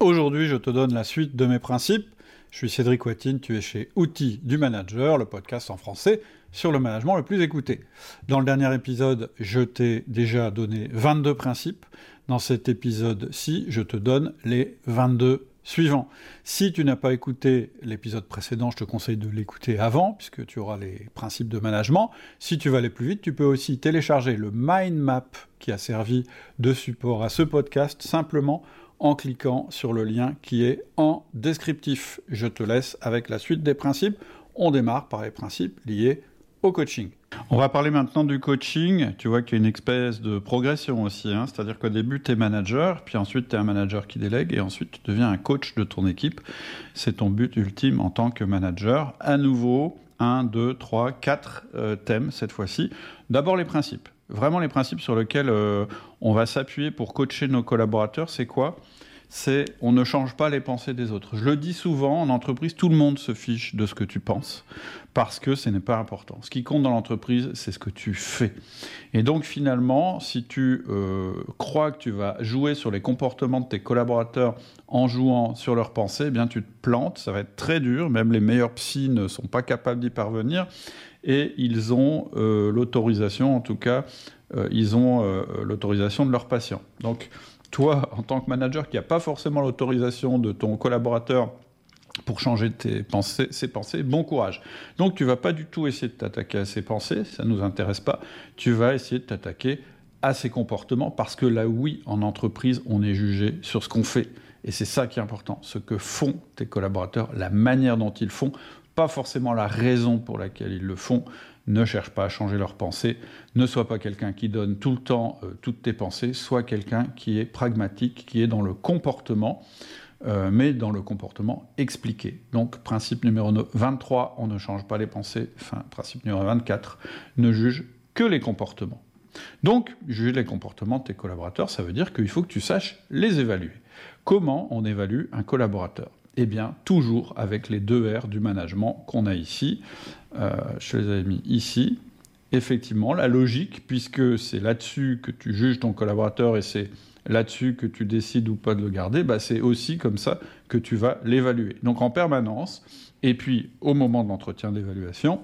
Aujourd'hui, je te donne la suite de mes principes. Je suis Cédric Watine, tu es chez Outils du Manager, le podcast en français sur le management le plus écouté. Dans le dernier épisode, je t'ai déjà donné 22 principes. Dans cet épisode-ci, je te donne les 22 suivants. Si tu n'as pas écouté l'épisode précédent, je te conseille de l'écouter avant, puisque tu auras les principes de management. Si tu veux aller plus vite, tu peux aussi télécharger le mind map qui a servi de support à ce podcast simplement en cliquant sur le lien qui est en descriptif. Je te laisse avec la suite des principes. On démarre par les principes liés au coaching. On va parler maintenant du coaching. Tu vois qu'il y a une espèce de progression aussi. Hein. C'est-à-dire qu'au début, tu es manager, puis ensuite, tu es un manager qui délègue, et ensuite, tu deviens un coach de ton équipe. C'est ton but ultime en tant que manager. À nouveau, 1, 2, 3, 4 thèmes cette fois-ci. D'abord les principes vraiment les principes sur lesquels euh, on va s'appuyer pour coacher nos collaborateurs, c'est quoi? C'est on ne change pas les pensées des autres. Je le dis souvent, en entreprise, tout le monde se fiche de ce que tu penses, parce que ce n'est pas important. Ce qui compte dans l'entreprise, c'est ce que tu fais. Et donc finalement, si tu euh, crois que tu vas jouer sur les comportements de tes collaborateurs en jouant sur leurs pensées, eh bien tu te plantes, ça va être très dur, même les meilleurs psys ne sont pas capables d'y parvenir et ils ont euh, l'autorisation, en tout cas, euh, ils ont euh, l'autorisation de leurs patients. Donc, toi, en tant que manager qui n'a pas forcément l'autorisation de ton collaborateur pour changer tes pensées, ses pensées, bon courage. Donc tu vas pas du tout essayer de t'attaquer à ses pensées, ça ne nous intéresse pas. Tu vas essayer de t'attaquer à ses comportements parce que là, oui, en entreprise, on est jugé sur ce qu'on fait. Et c'est ça qui est important, ce que font tes collaborateurs, la manière dont ils font pas forcément la raison pour laquelle ils le font. Ne cherche pas à changer leurs pensées. Ne sois pas quelqu'un qui donne tout le temps euh, toutes tes pensées. Sois quelqu'un qui est pragmatique, qui est dans le comportement, euh, mais dans le comportement expliqué. Donc, principe numéro 23, on ne change pas les pensées. Enfin, principe numéro 24, ne juge que les comportements. Donc, juger les comportements de tes collaborateurs, ça veut dire qu'il faut que tu saches les évaluer. Comment on évalue un collaborateur? Eh bien, toujours avec les deux R du management qu'on a ici. Euh, je les ai mis ici. Effectivement, la logique, puisque c'est là-dessus que tu juges ton collaborateur et c'est là-dessus que tu décides ou pas de le garder, bah c'est aussi comme ça que tu vas l'évaluer. Donc en permanence, et puis au moment de l'entretien d'évaluation,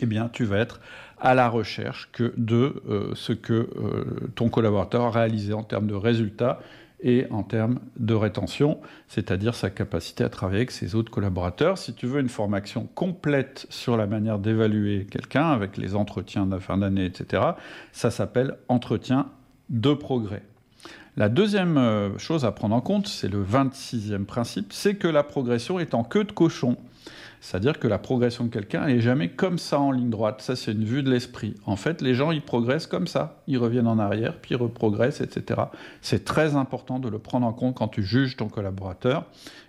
eh bien, tu vas être à la recherche que de euh, ce que euh, ton collaborateur a réalisé en termes de résultats et en termes de rétention, c'est-à-dire sa capacité à travailler avec ses autres collaborateurs. Si tu veux une formation complète sur la manière d'évaluer quelqu'un, avec les entretiens de fin d'année, etc., ça s'appelle entretien de progrès. La deuxième euh, chose à prendre en compte, c'est le 26e principe, c'est que la progression est en queue de cochon. C'est-à-dire que la progression de quelqu'un n'est jamais comme ça en ligne droite. Ça, c'est une vue de l'esprit. En fait, les gens, ils progressent comme ça. Ils reviennent en arrière, puis ils reprogressent, etc. C'est très important de le prendre en compte quand tu juges ton collaborateur.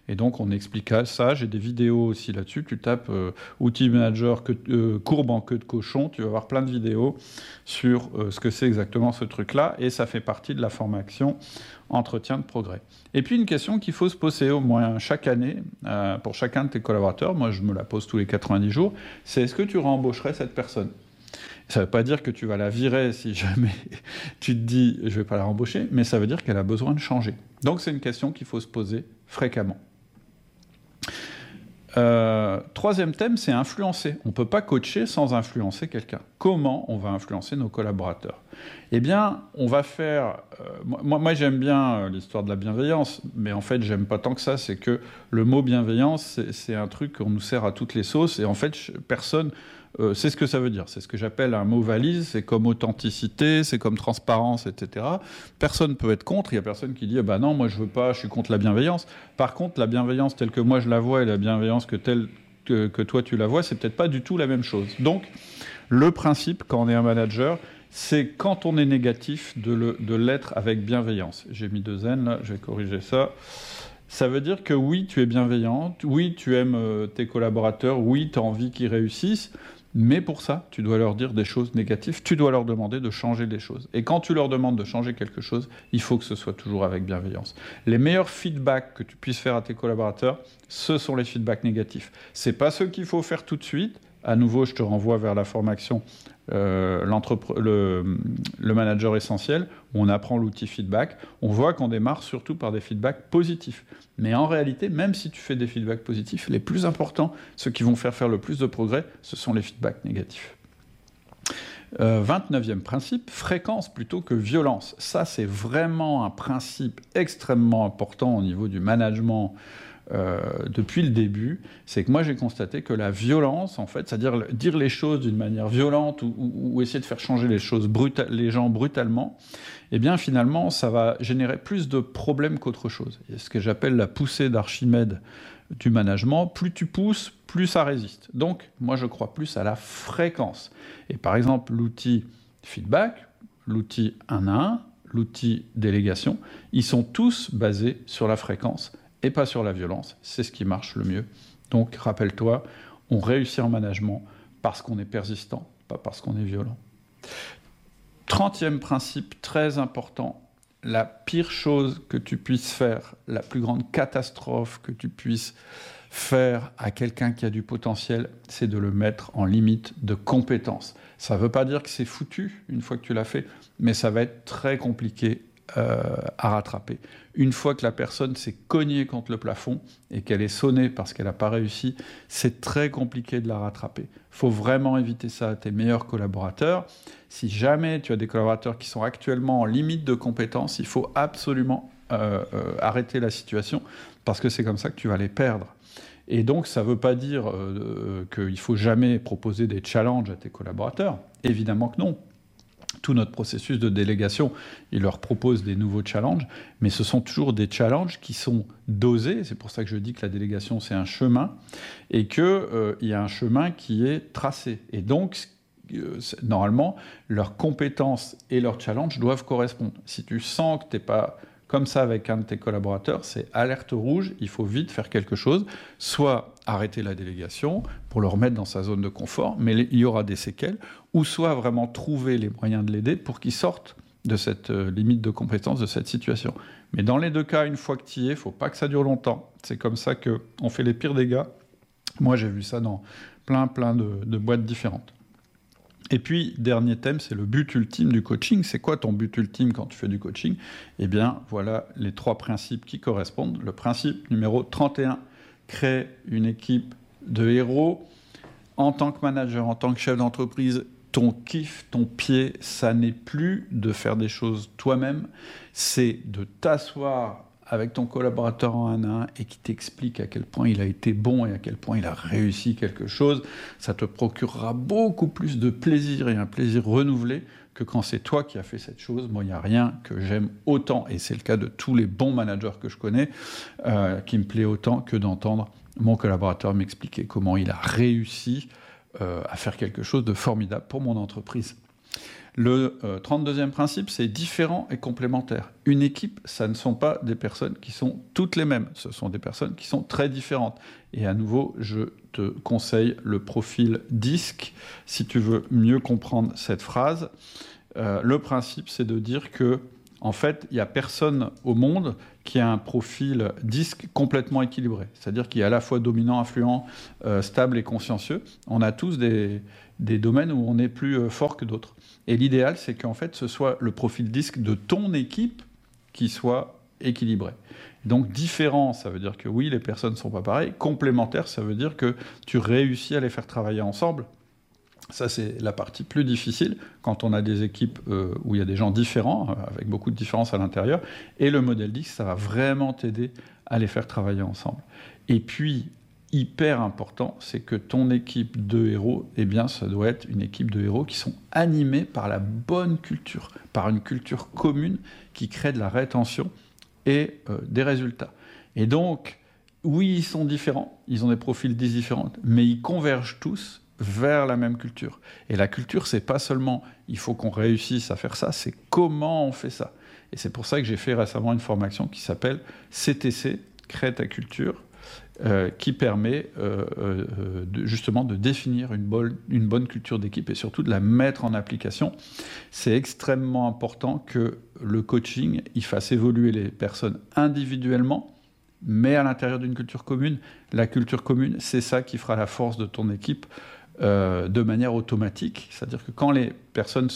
Et donc, on explique ça. J'ai des vidéos aussi là-dessus. Tu tapes euh, outil manager euh, courbe en queue de cochon. Tu vas voir plein de vidéos sur euh, ce que c'est exactement ce truc-là. Et ça fait partie de la formation entretien de progrès. Et puis, une question qu'il faut se poser au moins chaque année pour chacun de tes collaborateurs. Moi, je me la pose tous les 90 jours. C'est est-ce que tu rembaucherais cette personne? Ça ne veut pas dire que tu vas la virer si jamais tu te dis je ne vais pas la rembaucher, mais ça veut dire qu'elle a besoin de changer. Donc c'est une question qu'il faut se poser fréquemment. Euh, troisième thème, c'est influencer. On ne peut pas coacher sans influencer quelqu'un. Comment on va influencer nos collaborateurs? Eh bien, on va faire... Euh, moi, moi j'aime bien euh, l'histoire de la bienveillance, mais en fait, j'aime pas tant que ça. C'est que le mot bienveillance, c'est un truc qu'on nous sert à toutes les sauces, et en fait, personne euh, c'est ce que ça veut dire. C'est ce que j'appelle un mot valise. C'est comme authenticité, c'est comme transparence, etc. Personne ne peut être contre. Il n'y a personne qui dit, bah non, moi je veux pas, je suis contre la bienveillance. Par contre, la bienveillance telle que moi je la vois et la bienveillance que telle que, toi tu la vois, c'est peut-être pas du tout la même chose. Donc, le principe quand on est un manager, c'est quand on est négatif de l'être avec bienveillance. J'ai mis deux N là, je vais corriger ça. Ça veut dire que oui, tu es bienveillante, oui, tu aimes euh, tes collaborateurs, oui, tu as envie qu'ils réussissent, mais pour ça, tu dois leur dire des choses négatives, tu dois leur demander de changer des choses. Et quand tu leur demandes de changer quelque chose, il faut que ce soit toujours avec bienveillance. Les meilleurs feedbacks que tu puisses faire à tes collaborateurs, ce sont les feedbacks négatifs. C'est pas ceux qu'il faut faire tout de suite. À nouveau, je te renvoie vers la formation euh, le, manager essentiel, on apprend l'outil feedback, on voit qu'on démarre surtout par des feedbacks positifs. Mais en réalité, même si tu fais des feedbacks positifs, les plus importants, ceux qui vont faire faire le plus de progrès, ce sont les feedbacks négatifs. 29e euh, principe, fréquence plutôt que violence. Ça, c'est vraiment un principe extrêmement important au niveau du management euh, depuis le début, c'est que moi j'ai constaté que la violence, en fait, c'est-à-dire dire les choses d'une manière violente ou, essayer de faire changer les choses les gens brutalement, eh bien finalement ça va générer plus de problèmes qu'autre chose. C'est ce que j'appelle la poussée d'Archimède du management. Plus tu pousses, plus ça résiste. Donc moi je crois plus à la fréquence. Et par exemple l'outil feedback, l'outil 1 à 1, l'outil délégation, ils sont tous basés sur la fréquence et pas sur la violence. C'est ce qui marche le mieux. Donc rappelle-toi, on réussit en management parce qu'on est persistant, pas parce qu'on est violent. Trentième principe très important, la pire chose que tu puisses faire, la plus grande catastrophe que tu puisses faire à quelqu'un qui a du potentiel, c'est de le mettre en limite de compétence. Ça ne veut pas dire que c'est foutu une fois que tu l'as fait, mais ça va être très compliqué euh, à rattraper. Une fois que la personne s'est cognée contre le plafond et qu'elle est sonnée parce qu'elle n'a pas réussi, c'est très compliqué de la rattraper. Il faut vraiment éviter ça à tes meilleurs collaborateurs. Si jamais tu as des collaborateurs qui sont actuellement en limite de compétences, il faut absolument euh, euh, arrêter la situation parce que c'est comme ça que tu vas les perdre. Et donc, ça ne veut pas dire qu'il faut jamais proposer des challenges à tes collaborateurs. Évidemment que non tout notre processus de délégation, il leur propose des nouveaux challenges, mais ce sont toujours des challenges qui sont dosés. C'est pour ça que je dis que la délégation, c'est un chemin, et qu'il euh, y a un chemin qui est tracé. Et donc, euh, normalement, leurs compétences et leurs challenges doivent correspondre. Si tu sens que tu n'es pas comme ça avec un de tes collaborateurs, c'est alerte rouge, il faut vite faire quelque chose, soit arrêter la délégation pour le remettre dans sa zone de confort, mais il y aura des séquelles, ou soit vraiment trouver les moyens de l'aider pour qu'il sorte de cette euh, limite de compétence, de cette situation. Mais dans les deux cas, une fois que tu y es, il faut pas que ça dure longtemps. C'est comme ça qu'on fait les pires dégâts. Moi, j'ai vu ça dans plein, plein de boîtes différentes. Et puis, dernier thème, c'est le but ultime du coaching. C'est quoi ton but ultime quand tu fais du coaching? Eh bien, voilà les trois principes qui correspondent. Le principe numéro 31, créer une équipe de héros. En tant que manager, en tant que chef d'entreprise, ton kiff, ton pied, ça n'est plus de faire des choses toi-même, c'est de t'asseoir avec ton collaborateur en un à un et qui t'explique à quel point il a été bon et à quel point il a réussi quelque chose, ça te procurera beaucoup plus de plaisir et un plaisir renouvelé que quand c'est toi qui as fait cette chose. Moi, il n'y a rien que j'aime autant, et c'est le cas de tous les bons managers que je connais, euh, qui me plaît autant que d'entendre mon collaborateur m'expliquer comment il a réussi euh, à faire quelque chose de formidable pour mon entreprise. Le 32e euh, principe, c'est différent et complémentaire. Une équipe, ça ne sont pas des personnes qui sont toutes les mêmes, ce sont des personnes qui sont très différentes. Et à nouveau, je te conseille le profil DISC si tu veux mieux comprendre cette phrase. Euh, le principe, c'est de dire que en fait, il n'y a personne au monde qui a un profil disque complètement équilibré. C'est-à-dire qui est à la fois dominant, influent, euh, stable et consciencieux. On a tous des, domaines où on est plus euh, fort que d'autres. Et l'idéal, c'est qu'en fait, ce soit le profil disque de ton équipe qui soit équilibré. Donc différent, ça veut dire que oui, les personnes ne sont pas pareilles. Complémentaire, ça veut dire que tu réussis à les faire travailler ensemble. Ça, c'est la partie plus difficile quand on a des équipes euh, où il y a des gens différents, euh, avec beaucoup de différences à l'intérieur. Et le modèle disque, ça va vraiment t'aider à les faire travailler ensemble. Et puis, hyper important, c'est que ton équipe de héros, eh bien, ça doit être une équipe de héros qui sont animés par la bonne culture, par une culture commune qui crée de la rétention et euh, des résultats. Et donc, oui, ils sont différents, ils ont des profils différents, mais ils convergent tous vers la même culture. Et la culture, c'est pas seulement il faut qu'on réussisse à faire ça, c'est comment on fait ça. Et c'est pour ça que j'ai fait récemment une formation qui s'appelle CTC, Crée ta culture, euh, qui permet euh, euh, justement de définir une, une bonne culture d'équipe et surtout de la mettre en application. C'est extrêmement important que le coaching il fasse évoluer les personnes individuellement, mais à l'intérieur d'une culture commune. La culture commune, c'est ça qui fera la force de ton équipe euh, de manière automatique. C'est-à-dire que quand les personnes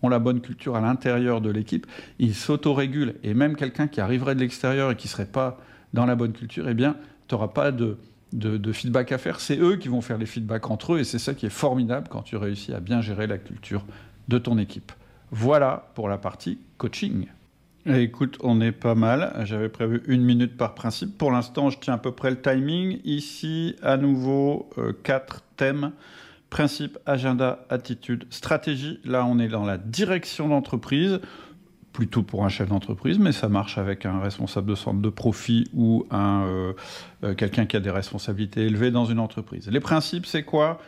ont la bonne culture à l'intérieur de l'équipe, ils s'autorégulent. Et même quelqu'un qui arriverait de l'extérieur et qui ne serait pas dans la bonne culture, eh bien, tu n'auras pas de, feedback à faire. C'est eux qui vont faire les feedbacks entre eux. Et c'est ça qui est formidable quand tu réussis à bien gérer la culture de ton équipe. Voilà pour la partie coaching. Eh, écoute, on est pas mal. J'avais prévu une minute par principe. Pour l'instant, je tiens à peu près le timing. Ici, à nouveau, euh, 4 thème, principe, agenda, attitude, stratégie. Là, on est dans la direction d'entreprise, plutôt pour un chef d'entreprise, mais ça marche avec un responsable de centre de profit ou euh, euh, quelqu'un qui a des responsabilités élevées dans une entreprise. Les principes, c'est quoi?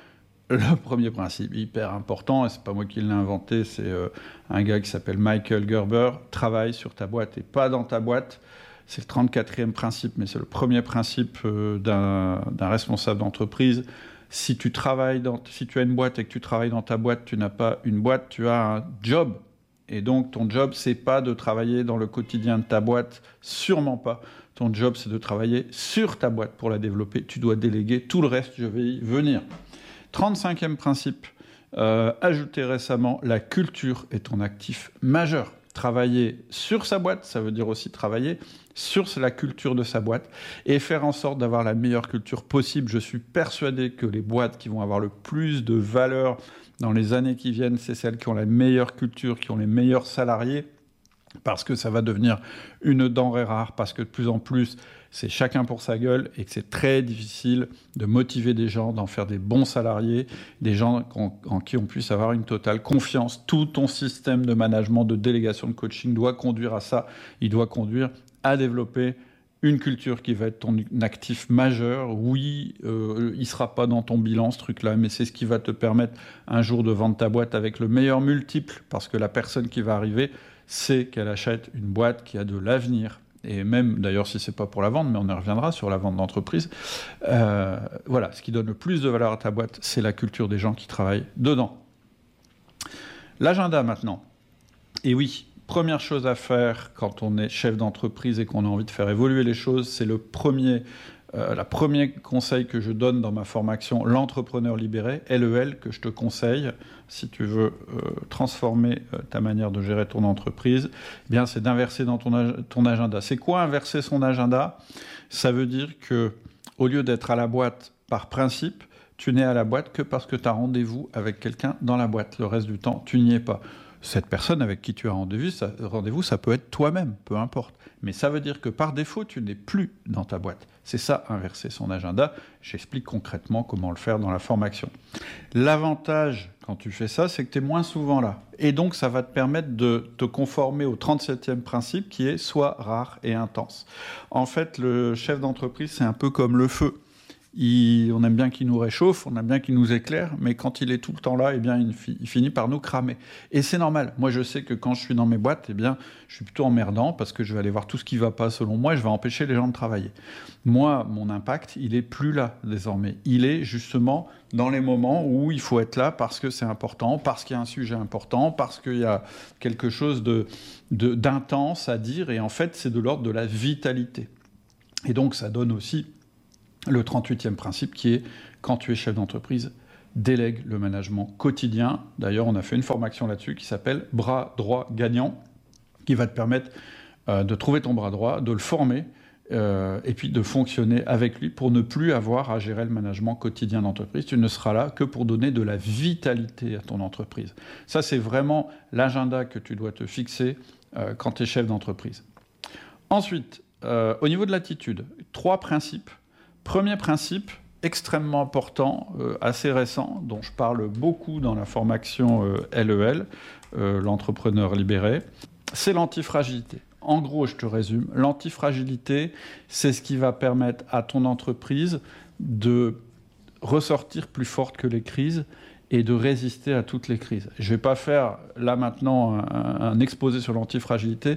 Le premier principe hyper important, et c'est pas moi qui l'ai inventé, c'est euh, un gars qui s'appelle Michael Gerber, travaille sur ta boîte et pas dans ta boîte. C'est le 34e principe, mais c'est le premier principe d'un responsable d'entreprise. Si tu travailles dans, si tu as une boîte et que tu travailles dans ta boîte, tu n'as pas une boîte, tu as un job et donc, ton job, c'est pas de travailler dans le quotidien de ta boîte, sûrement pas. Ton job, c'est de travailler sur ta boîte pour la développer. Tu dois déléguer tout le reste, je vais y venir. 35e principe, euh, ajouté récemment, la culture est ton actif majeur. Travailler sur sa boîte, ça veut dire aussi travailler sur la culture de sa boîte et faire en sorte d'avoir la meilleure culture possible. Je suis persuadé que les boîtes qui vont avoir le plus de valeur dans les années qui viennent, c'est celles qui ont la meilleure culture, qui ont les meilleurs salariés, parce que ça va devenir une denrée rare, parce que de plus en plus, c'est chacun pour sa gueule et que c'est très difficile de motiver des gens, d'en faire des bons salariés, des gens en, qui on puisse avoir une totale confiance. Tout ton système de management, de délégation, de coaching doit conduire à ça. Il doit conduire à développer une culture qui va être ton actif majeur. Oui, euh, il ne sera pas dans ton bilan ce truc-là, mais c'est ce qui va te permettre un jour de vendre ta boîte avec le meilleur multiple, parce que la personne qui va arriver sait qu'elle achète une boîte qui a de l'avenir. Et même, d'ailleurs, si c'est pas pour la vente, mais on y reviendra sur la vente d'entreprise. Euh, voilà, ce qui donne le plus de valeur à ta boîte, c'est la culture des gens qui travaillent dedans. L'agenda maintenant. Et oui, première chose à faire quand on est chef d'entreprise et qu'on a envie de faire évoluer les choses, c'est le premier, euh, la premier conseil que je donne dans ma formation, l'entrepreneur libéré, LEL, que je te conseille si tu veux euh, transformer euh, ta manière de gérer ton entreprise. Eh bien, c'est d'inverser dans ton, ton agenda. C'est quoi inverser son agenda? Ça veut dire que au lieu d'être à la boîte par principe, tu n'es à la boîte que parce que tu as rendez-vous avec quelqu'un dans la boîte. Le reste du temps, tu n'y es pas cette personne avec qui tu as rendez-vous, ça, peut être toi-même, peu importe. Mais ça veut dire que par défaut, tu n'es plus dans ta boîte. C'est ça, inverser son agenda. J'explique concrètement comment le faire dans la formation. L'avantage quand tu fais ça, c'est que tu es moins souvent là. Et donc, ça va te permettre de te conformer au 37e principe qui est soit rare et intense. En fait, le chef d'entreprise, c'est un peu comme le feu on aime bien qu'il nous réchauffe, on aime bien qu'il nous éclaire, mais quand il est tout le temps là, eh bien, il, finit par nous cramer. Et c'est normal. Moi, je sais que quand je suis dans mes boîtes, eh bien, je suis plutôt emmerdant parce que je vais aller voir tout ce qui ne va pas selon moi je vais empêcher les gens de travailler. Moi, mon impact, il est plus là désormais. Il est justement dans les moments où il faut être là parce que c'est important, parce qu'il y a un sujet important, parce qu'il y a quelque chose de, d'intense à dire. Et en fait, c'est de l'ordre de la vitalité. Et donc, ça donne aussi le 38e principe qui est quand tu es chef d'entreprise, délègue le management quotidien. D'ailleurs, on a fait une formation là-dessus qui s'appelle Bras droit gagnant, qui va te permettre euh, de trouver ton bras droit, de le former, euh, et puis de fonctionner avec lui pour ne plus avoir à gérer le management quotidien d'entreprise. Tu ne seras là que pour donner de la vitalité à ton entreprise. Ça, c'est vraiment l'agenda que tu dois te fixer euh, quand tu es chef d'entreprise. Ensuite, au niveau de l'attitude, trois principes Premier principe, extrêmement important, euh, assez récent, dont je parle beaucoup dans la formation LEL, euh, e euh, l'entrepreneur libéré, c'est l'antifragilité. En gros, je te résume, l'antifragilité, c'est ce qui va permettre à ton entreprise de ressortir plus forte que les crises et de résister à toutes les crises. Je ne vais pas faire là maintenant un, exposé sur l'antifragilité.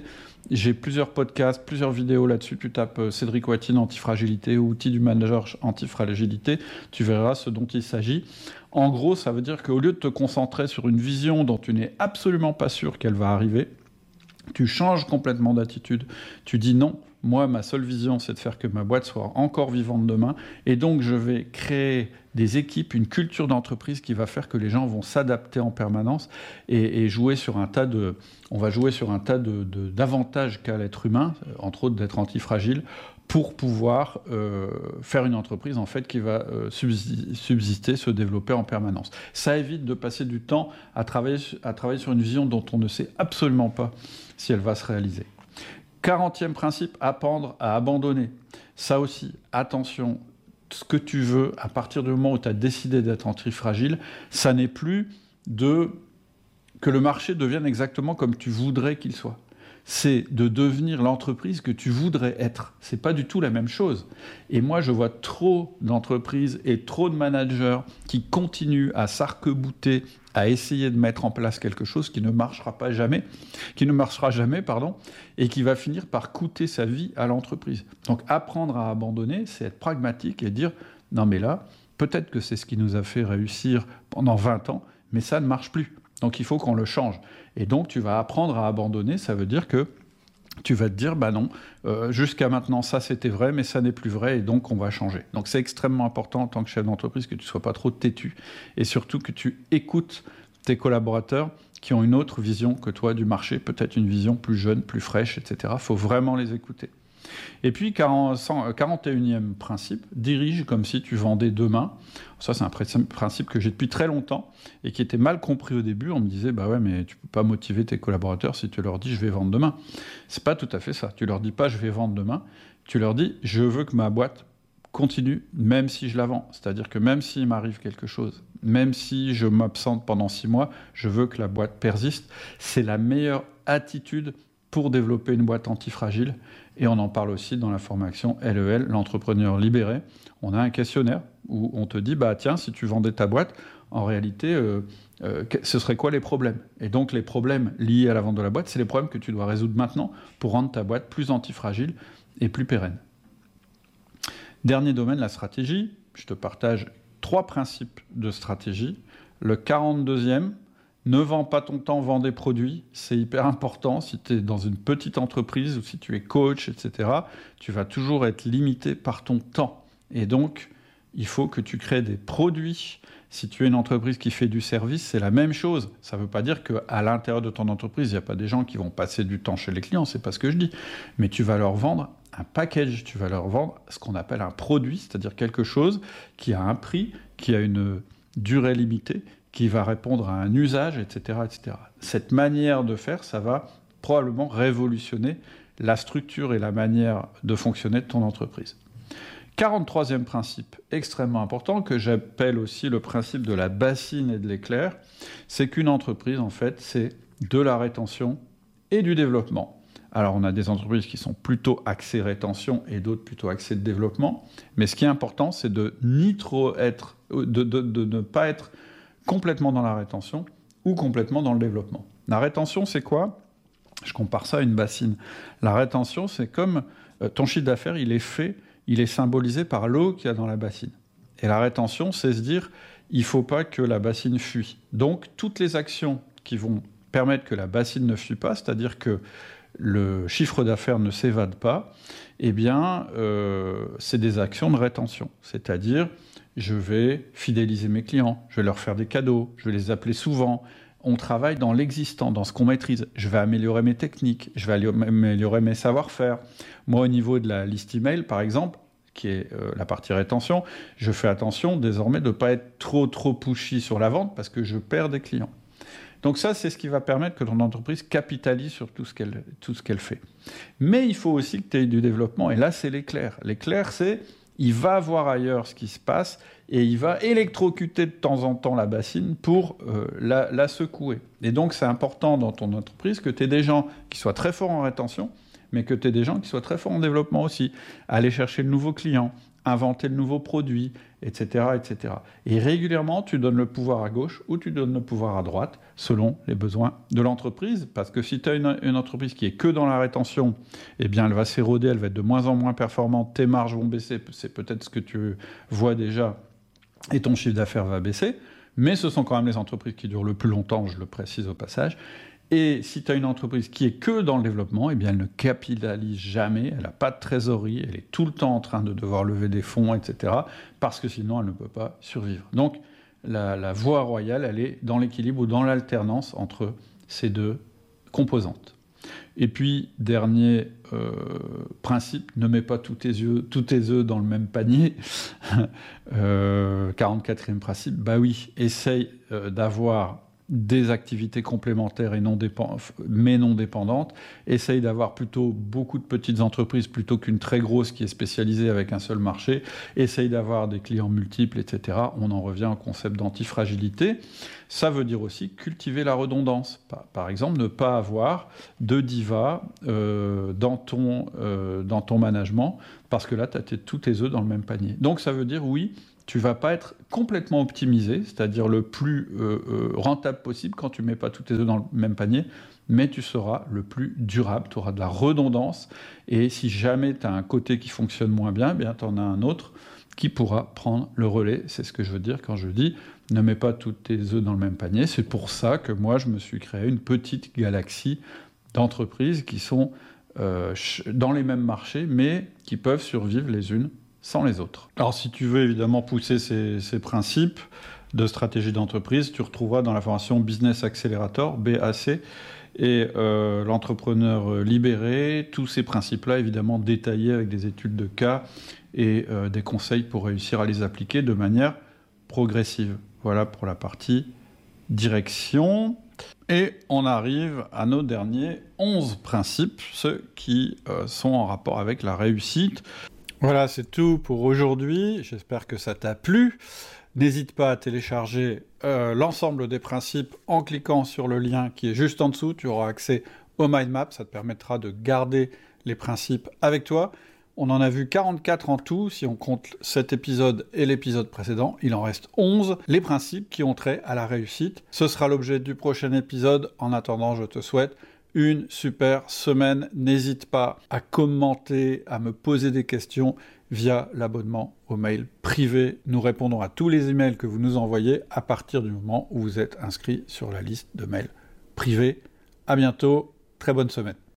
J'ai plusieurs podcasts, plusieurs vidéos là-dessus. Tu tapes euh, Cédric Watine antifragilité ou outil du manager antifragilité. Tu verras ce dont il s'agit. En gros, ça veut dire qu'au lieu de te concentrer sur une vision dont tu n'es absolument pas sûr qu'elle va arriver, tu changes complètement d'attitude. Tu dis non, Moi, ma seule vision, c'est de faire que ma boîte soit encore vivante demain. Et donc, je vais créer des équipes, une culture d'entreprise qui va faire que les gens vont s'adapter en permanence et, jouer sur un tas de, on va jouer sur un tas de, d'avantages qu'a l'être humain, entre autres d'être antifragile, pour pouvoir euh, faire une entreprise en fait qui va euh, subsister, se développer en permanence. Ça évite de passer du temps à travailler, à travailler sur une vision dont on ne sait absolument pas si elle va se réaliser. 40e principe, apprendre à abandonner. Ça aussi, attention, ce que tu veux, à partir du moment où tu as décidé d'être antifragile, ça n'est plus de que le marché devienne exactement comme tu voudrais qu'il soit c'est de devenir l'entreprise que tu voudrais être. C'est pas du tout la même chose. Et moi, je vois trop d'entreprises et trop de managers qui continuent à s'arc-bouter, à essayer de mettre en place quelque chose qui ne marchera pas jamais, qui ne marchera jamais, pardon, et qui va finir par coûter sa vie à l'entreprise. Donc, apprendre à abandonner, c'est être pragmatique et dire non, mais là, peut-être que c'est ce qui nous a fait réussir pendant 20 ans, mais ça ne marche plus. Donc il faut qu'on le change. Et donc tu vas apprendre à abandonner, ça veut dire que tu vas te dire, bah non, euh, jusqu'à maintenant ça c'était vrai, mais ça n'est plus vrai, et donc on va changer. Donc c'est extrêmement important en tant que chef d'entreprise que tu ne sois pas trop têtu, et surtout que tu écoutes tes collaborateurs qui ont une autre vision que toi du marché, peut-être une vision plus jeune, plus fraîche, etc. Il faut vraiment les écouter. Et puis, 41e principe, dirige comme si tu vendais demain. Ça, c'est un principe que j'ai depuis très longtemps et qui était mal compris au début. On me disait, bah ouais, mais tu peux pas motiver tes collaborateurs si tu leur dis je vais vendre demain. C'est pas tout à fait ça. Tu leur dis pas je vais vendre demain. Tu leur dis je veux que ma boîte continue même si je la vends. C'est-à-dire que même s'il m'arrive quelque chose, même si je m'absente pendant six mois, je veux que la boîte persiste. C'est la meilleure attitude pour développer une boîte antifragile. Et on en parle aussi dans la formation LEL, l'entrepreneur libéré. On a un questionnaire où on te dit, bah tiens, si tu vendais ta boîte, en réalité, euh, euh, ce serait quoi les problèmes? Et donc les problèmes liés à la vente de la boîte, c'est les problèmes que tu dois résoudre maintenant pour rendre ta boîte plus antifragile et plus pérenne. Dernier domaine, la stratégie. Je te partage trois principes de stratégie. Le 42e, ne vends pas ton temps, vends des produits. C'est hyper important. Si tu es dans une petite entreprise ou si tu es coach, etc., tu vas toujours être limité par ton temps. Et donc, il faut que tu crées des produits. Si tu es une entreprise qui fait du service, c'est la même chose. Ça ne veut pas dire qu'à l'intérieur de ton entreprise, il n'y a pas des gens qui vont passer du temps chez les clients, c'est pas ce que je dis. Mais tu vas leur vendre un package, tu vas leur vendre ce qu'on appelle un produit, c'est-à-dire quelque chose qui a un prix, qui a une durée limitée qui va répondre à un usage, etc., etc. Cette manière de faire, ça va probablement révolutionner la structure et la manière de fonctionner de ton entreprise. 43e principe extrêmement important, que j'appelle aussi le principe de la bassine et de l'éclair, c'est qu'une entreprise, en fait, c'est de la rétention et du développement. Alors, on a des entreprises qui sont plutôt axées rétention et d'autres plutôt axées de développement. Mais ce qui est important, c'est de de ne pas être complètement dans la rétention ou complètement dans le développement. La rétention, c'est quoi? Je compare ça à une bassine. La rétention, c'est comme euh, ton chiffre d'affaires, il est fait, il est symbolisé par l'eau qu'il y a dans la bassine. Et la rétention, c'est se dire, il ne faut pas que la bassine fuit. Donc, toutes les actions qui vont permettre que la bassine ne fuit pas, c'est-à-dire que le chiffre d'affaires ne s'évade pas, eh bien, euh, c'est des actions de rétention. C'est-à-dire, je vais fidéliser mes clients, je vais leur faire des cadeaux, je vais les appeler souvent. On travaille dans l'existant, dans ce qu'on maîtrise. Je vais améliorer mes techniques, je vais améliorer mes savoir-faire. Moi, au niveau de la liste email, par exemple, qui est euh, la partie rétention, je fais attention désormais de ne pas être trop trop pushy sur la vente parce que je perds des clients. Donc ça, c'est ce qui va permettre que ton entreprise capitalise sur tout ce qu'elle tout ce qu'elle fait. Mais il faut aussi que tu aies du développement. Et là, c'est l'éclair. L'éclair, c'est il va voir ailleurs ce qui se passe et il va électrocuter de temps en temps la bassine pour euh, la, secouer. Et donc c'est important dans ton entreprise que tu aies des gens qui soient très forts en rétention, mais que tu aies des gens qui soient très forts en développement aussi. Aller chercher de nouveaux clients, inventer de nouveaux produits, etc., etc. Et régulièrement, tu donnes le pouvoir à gauche ou tu donnes le pouvoir à droite selon les besoins de l'entreprise. Parce que si tu as une, entreprise qui est que dans la rétention, eh bien, elle va s'éroder, elle va être de moins en moins performante, tes marges vont baisser, c'est peut-être ce que tu vois déjà, et ton chiffre d'affaires va baisser. Mais ce sont quand même les entreprises qui durent le plus longtemps, je le précise au passage. Et si tu as une entreprise qui est que dans le développement, eh bien elle ne capitalise jamais, elle n'a pas de trésorerie, elle est tout le temps en train de devoir lever des fonds, etc. Parce que sinon elle ne peut pas survivre. Donc la, voie royale, elle est dans l'équilibre ou dans l'alternance entre ces deux composantes. Et puis, dernier euh, principe, ne mets pas tous tes, œufs, tous tes œufs dans le même panier. euh, 44e principe, bah oui, essaye euh, d'avoir des activités complémentaires et non mais non dépendantes. Essaye d'avoir plutôt beaucoup de petites entreprises plutôt qu'une très grosse qui est spécialisée avec un seul marché. Essaye d'avoir des clients multiples, etc. On en revient au concept d'antifragilité. Ça veut dire aussi cultiver la redondance. Par exemple, ne pas avoir de diva euh, dans, ton, euh, dans ton management parce que là, tu as tous tes œufs dans le même panier. Donc ça veut dire oui, tu vas pas être complètement optimisé, c'est-à-dire le plus euh, euh, rentable possible quand tu mets pas tous tes œufs dans le même panier, mais tu seras le plus durable, tu auras de la redondance, et si jamais tu as un côté qui fonctionne moins bien, eh bien tu en as un autre qui pourra prendre le relais. C'est ce que je veux dire quand je dis ne mets pas tous tes œufs dans le même panier. C'est pour ça que moi, je me suis créé une petite galaxie d'entreprises qui sont euh, dans les mêmes marchés, mais qui peuvent survivre les unes sans les autres. Alors si tu veux évidemment pousser ces, principes de stratégie d'entreprise, tu retrouveras dans la formation Business Accelerator, BAC, et euh, l'entrepreneur libéré, tous ces principes-là évidemment détaillés avec des études de cas et euh, des conseils pour réussir à les appliquer de manière progressive. Voilà pour la partie direction. Et on arrive à nos derniers 11 principes, ceux qui euh, sont en rapport avec la réussite. Voilà, c'est tout pour aujourd'hui. J'espère que ça t'a plu. N'hésite pas à télécharger euh, l'ensemble des principes en cliquant sur le lien qui est juste en dessous. Tu auras accès au mind map. Ça te permettra de garder les principes avec toi. On en a vu 44 en tout, si on compte cet épisode et l'épisode précédent. Il en reste 11, les principes qui ont trait à la réussite. Ce sera l'objet du prochain épisode. En attendant, je te souhaite une super semaine. N'hésite pas à commenter, à me poser des questions via l'abonnement au mail privé. Nous répondons à tous les emails que vous nous envoyez à partir du moment où vous êtes inscrit sur la liste de mails privés. À bientôt, très bonne semaine.